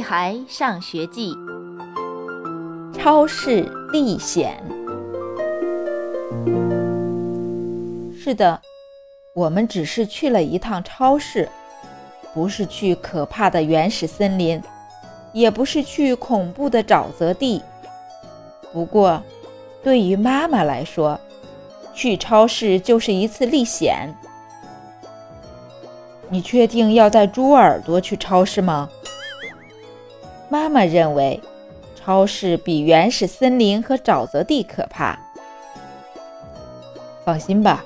屁孩上学记》超市历险。是的，我们只是去了一趟超市，不是去可怕的原始森林，也不是去恐怖的沼泽地。不过，对于妈妈来说，去超市就是一次历险。你确定要带猪耳朵去超市吗？妈妈认为，超市比原始森林和沼泽地可怕。放心吧，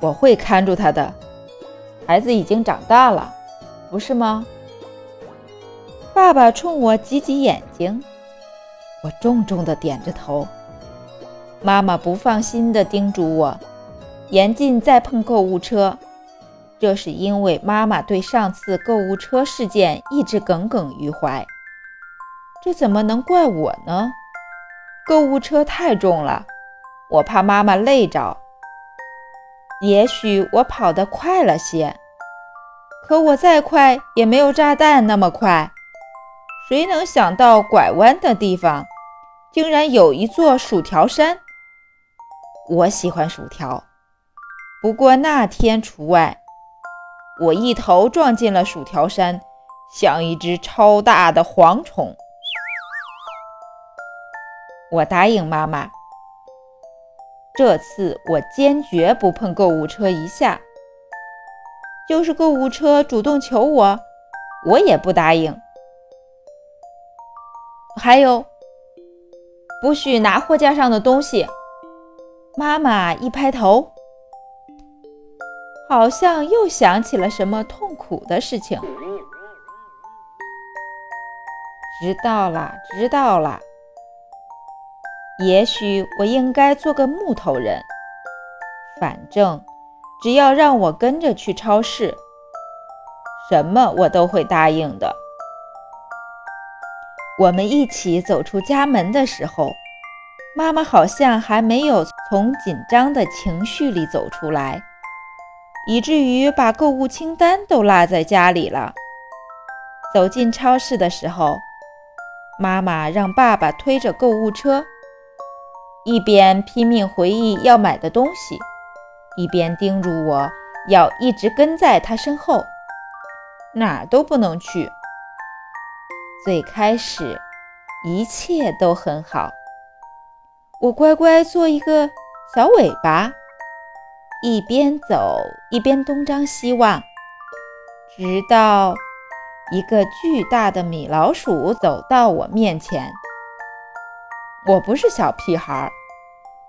我会看住他的。孩子已经长大了，不是吗？爸爸冲我挤挤眼睛，我重重地点着头。妈妈不放心地叮嘱我，严禁再碰购物车。这是因为妈妈对上次购物车事件一直耿耿于怀。这怎么能怪我呢？购物车太重了，我怕妈妈累着。也许我跑得快了些，可我再快也没有炸弹那么快。谁能想到拐弯的地方竟然有一座薯条山？我喜欢薯条，不过那天除外。我一头撞进了薯条山，像一只超大的蝗虫。我答应妈妈，这次我坚决不碰购物车一下。就是购物车主动求我，我也不答应。还有，不许拿货架上的东西。妈妈一拍头。好像又想起了什么痛苦的事情。知道了，知道了。也许我应该做个木头人。反正只要让我跟着去超市，什么我都会答应的。我们一起走出家门的时候，妈妈好像还没有从紧张的情绪里走出来。以至于把购物清单都落在家里了。走进超市的时候，妈妈让爸爸推着购物车，一边拼命回忆要买的东西，一边叮嘱我要一直跟在他身后，哪儿都不能去。最开始，一切都很好，我乖乖做一个小尾巴。一边走一边东张西望，直到一个巨大的米老鼠走到我面前。我不是小屁孩，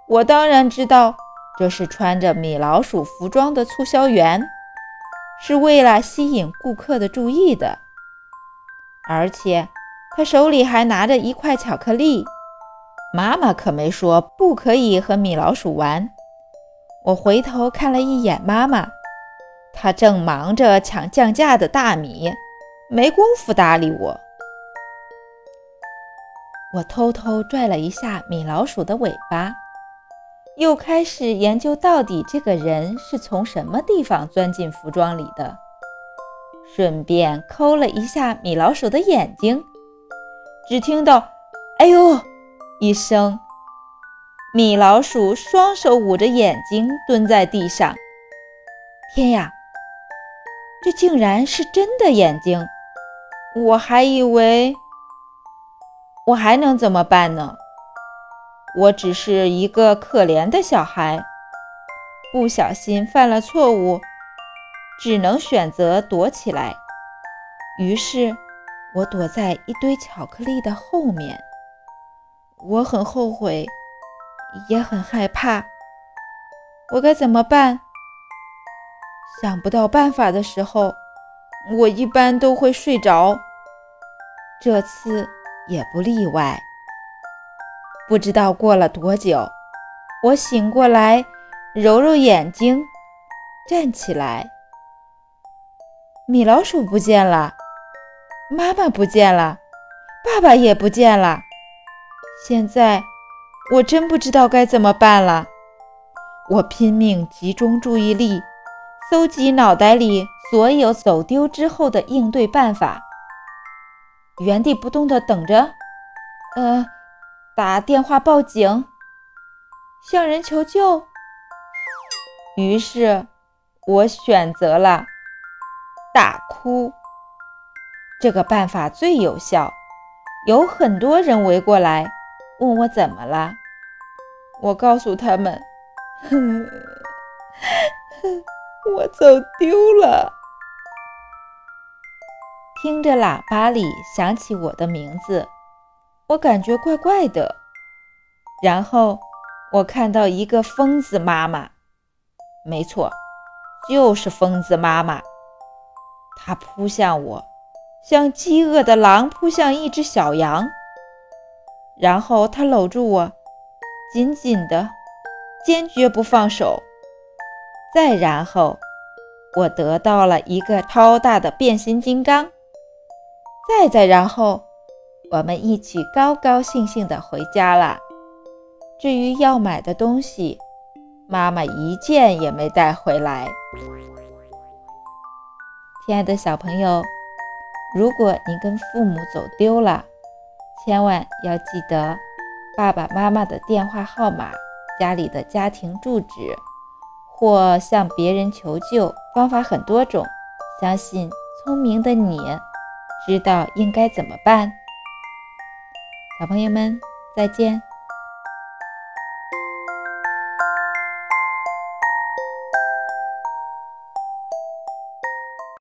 我当然知道这是穿着米老鼠服装的促销员，是为了吸引顾客的注意的。而且他手里还拿着一块巧克力。妈妈可没说不可以和米老鼠玩。我回头看了一眼妈妈，她正忙着抢降价的大米，没工夫搭理我。我偷偷拽了一下米老鼠的尾巴，又开始研究到底这个人是从什么地方钻进服装里的，顺便抠了一下米老鼠的眼睛。只听到“哎呦”一声。米老鼠双手捂着眼睛蹲在地上。天呀，这竟然是真的眼睛！我还以为……我还能怎么办呢？我只是一个可怜的小孩，不小心犯了错误，只能选择躲起来。于是，我躲在一堆巧克力的后面。我很后悔。也很害怕，我该怎么办？想不到办法的时候，我一般都会睡着，这次也不例外。不知道过了多久，我醒过来，揉揉眼睛，站起来。米老鼠不见了，妈妈不见了，爸爸也不见了，现在。我真不知道该怎么办了。我拼命集中注意力，搜集脑袋里所有走丢之后的应对办法。原地不动地等着，呃，打电话报警，向人求救。于是，我选择了大哭。这个办法最有效。有很多人围过来问我怎么了，我告诉他们：“ 我走丢了。”听着喇叭里响起我的名字，我感觉怪怪的。然后我看到一个疯子妈妈，没错，就是疯子妈妈。她扑向我，像饥饿的狼扑向一只小羊。然后她搂住我，紧紧的，坚决不放手。再然后，我得到了一个超大的变形金刚。再再然后，我们一起高高兴兴地回家了。至于要买的东西，妈妈一件也没带回来。亲爱的小朋友，如果您跟父母走丢了，千万要记得爸爸妈妈的电话号码、家里的家庭住址，或向别人求救。方法很多种，相信聪明的你。知道应该怎么办，小朋友们再见。